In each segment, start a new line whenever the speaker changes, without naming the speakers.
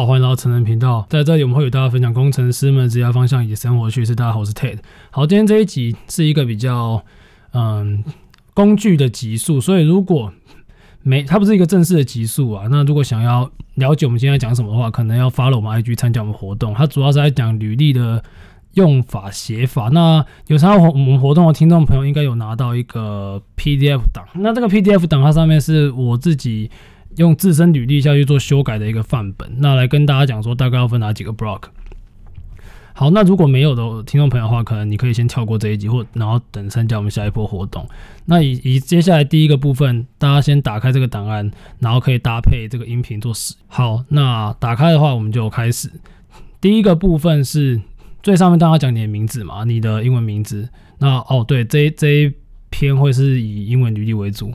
好，欢迎来到成人频道。在这里，我们会与大家分享工程师们职业方向以及生活趣事。大家好，我是 Ted。好，今天这一集是一个比较嗯工具的集数，所以如果没它不是一个正式的集数啊，那如果想要了解我们今天讲什么的话，可能要 follow 我们 IG 参加我们活动。它主要是在讲履历的用法写法。那有参加我们活动的听众朋友应该有拿到一个 PDF 档。那这个 PDF 档它上面是我自己。用自身履历下去做修改的一个范本，那来跟大家讲说大概要分哪几个 block。好，那如果没有的听众朋友的话，可能你可以先跳过这一集，或然后等参加我们下一波活动。那以以接下来第一个部分，大家先打开这个档案，然后可以搭配这个音频做使。好，那打开的话，我们就开始。第一个部分是最上面，大家讲你的名字嘛，你的英文名字。那哦，对，这这一篇会是以英文履历为主。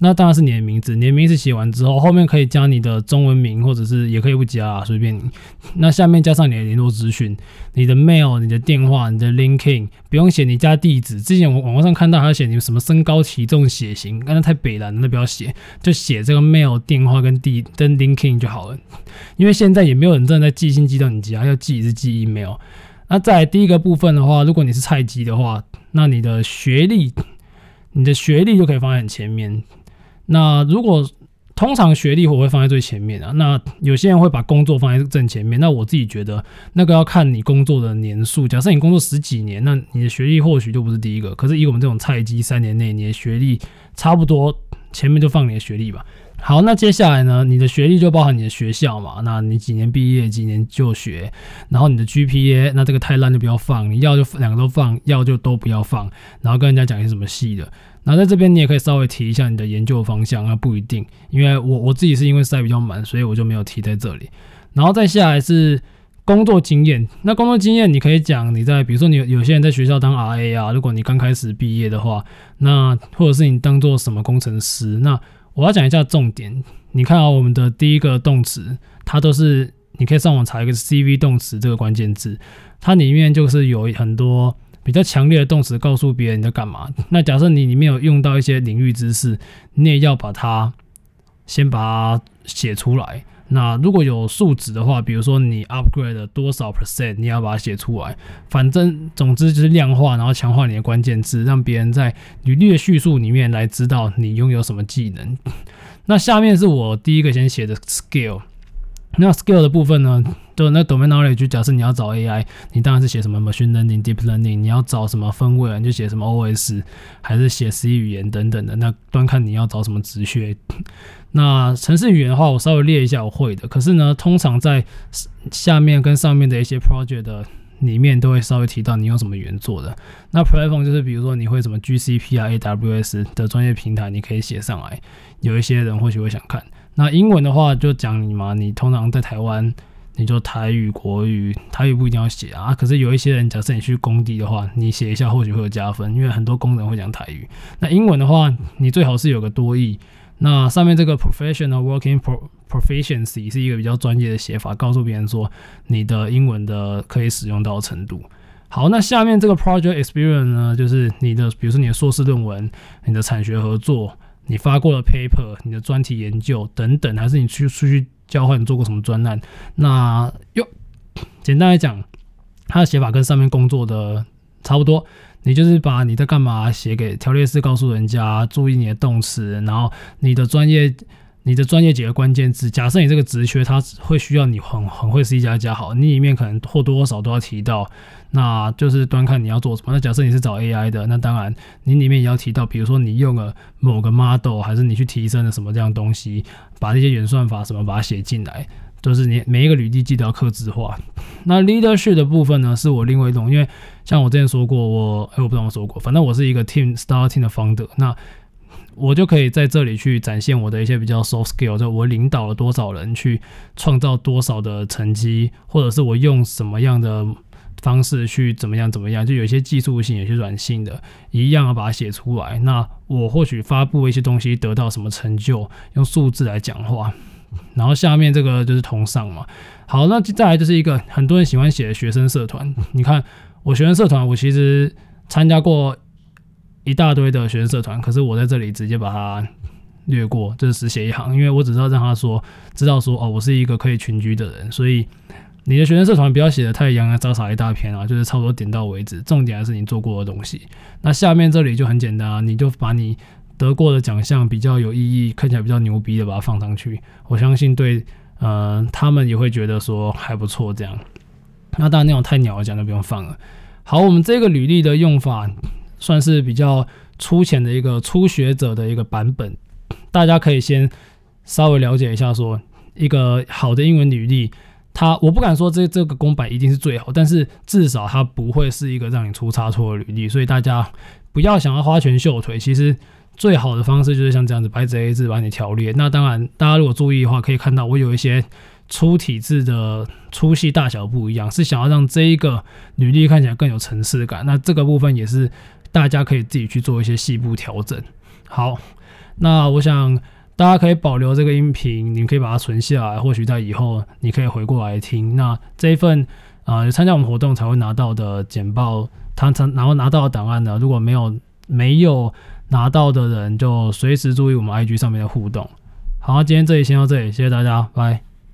那当然是你的名字，你的名字写完之后，后面可以加你的中文名，或者是也可以不加啊，随便你。那下面加上你的联络资讯，你的 mail、你的电话、你的 linking，不用写你家地址。之前我网络上看到还要写你什么身高、体重、血型，刚才太北了，那不要写，就写这个 mail、电话跟地跟 linking 就好了。因为现在也没有人真的在寄信寄到你家，要寄是寄 email。那在第一个部分的话，如果你是菜鸡的话，那你的学历，你的学历就可以放在很前面。那如果通常学历我会放在最前面啊，那有些人会把工作放在正前面。那我自己觉得那个要看你工作的年数。假设你工作十几年，那你的学历或许就不是第一个。可是以我们这种菜鸡，三年内你的学历差不多，前面就放你的学历吧。好，那接下来呢，你的学历就包含你的学校嘛，那你几年毕业，几年就学，然后你的 GPA，那这个太烂就不要放，你要就两个都放，要就都不要放，然后跟人家讲一些什么系的。那在这边你也可以稍微提一下你的研究方向，那不一定，因为我我自己是因为塞比较满，所以我就没有提在这里。然后再下来是工作经验，那工作经验你可以讲你在，比如说你有有些人在学校当 RA 啊，如果你刚开始毕业的话，那或者是你当做什么工程师，那我要讲一下重点。你看啊，我们的第一个动词，它都是你可以上网查一个 CV 动词这个关键字，它里面就是有很多。比较强烈的动词告诉别人你在干嘛。那假设你里面有用到一些领域知识，你也要把它先把它写出来。那如果有数值的话，比如说你 upgrade 了多少 percent，你要把它写出来。反正总之就是量化，然后强化你的关键字，让别人在履历的叙述里面来知道你拥有什么技能。那下面是我第一个先写的 skill。那 skill 的部分呢？对，那 domain knowledge，假设你要找 AI，你当然是写什么 machine learning、deep learning。你要找什么分位啊，你就写什么 OS，还是写 C 语言等等的。那端看你要找什么职缺。那程式语言的话，我稍微列一下我会的。可是呢，通常在下面跟上面的一些 project 的里面，都会稍微提到你用什么语言做的。那 platform 就是比如说你会什么 GCP 啊、AWS 的专业平台，你可以写上来。有一些人或许会想看。那英文的话，就讲你嘛，你通常在台湾。你就台语、国语，台语不一定要写啊。可是有一些人，假设你去工地的话，你写一下或许会有加分，因为很多工人会讲台语。那英文的话，你最好是有个多益。那上面这个 professional working proficiency 是一个比较专业的写法，告诉别人说你的英文的可以使用到程度。好，那下面这个 project experience 呢，就是你的，比如说你的硕士论文、你的产学合作、你发过的 paper、你的专题研究等等，还是你去出去。交换做过什么专案？那哟，简单来讲，他的写法跟上面工作的差不多。你就是把你在干嘛写给条列式，告诉人家注意你的动词，然后你的专业。你的专业几个关键字，假设你这个职缺，它会需要你很很会 C 加加好，你里面可能或多或少都要提到，那就是端看你要做什么。那假设你是找 AI 的，那当然你里面也要提到，比如说你用了某个 model，还是你去提升了什么这样东西，把那些原算法什么把它写进来，就是你每一个履历记得要刻字化。那 leadership 的部分呢，是我另外一种，因为像我之前说过，我哎我不知道我说过，反正我是一个 team starting 的 founder，那。我就可以在这里去展现我的一些比较 soft skill，就我领导了多少人去创造多少的成绩，或者是我用什么样的方式去怎么样怎么样，就有一些技术性，有些软性的，一样要把它写出来。那我或许发布一些东西得到什么成就，用数字来讲话。然后下面这个就是同上嘛。好，那再来就是一个很多人喜欢写的学生社团。你看我学生社团，我其实参加过。一大堆的学生社团，可是我在这里直接把它略过，就是只写一行，因为我只知道让他说知道说哦，我是一个可以群居的人，所以你的学生社团不要写的太洋洋洒洒一大篇啊，就是差不多点到为止，重点还是你做过的东西。那下面这里就很简单啊，你就把你得过的奖项比较有意义、看起来比较牛逼的把它放上去，我相信对，呃，他们也会觉得说还不错这样。那当然那种太鸟的奖就不用放了。好，我们这个履历的用法算是比较粗浅的一个初学者的一个版本，大家可以先稍微了解一下，说一个好的英文履历，它我不敢说这这个公版一定是最好，但是至少它不会是一个让你出差错的履历，所以大家不要想要花拳绣腿，其实最好的方式就是像这样子白纸黑字把你条列。那当然，大家如果注意的话，可以看到我有一些。粗体字的粗细大小不一样，是想要让这一个履历看起来更有层次感。那这个部分也是大家可以自己去做一些细部调整。好，那我想大家可以保留这个音频，你可以把它存下来，或许在以后你可以回过来听。那这一份啊，参加我们活动才会拿到的简报，他他然后拿到的档案呢，如果没有没有拿到的人，就随时注意我们 IG 上面的互动。好，今天这里先到这里，谢谢大家，拜。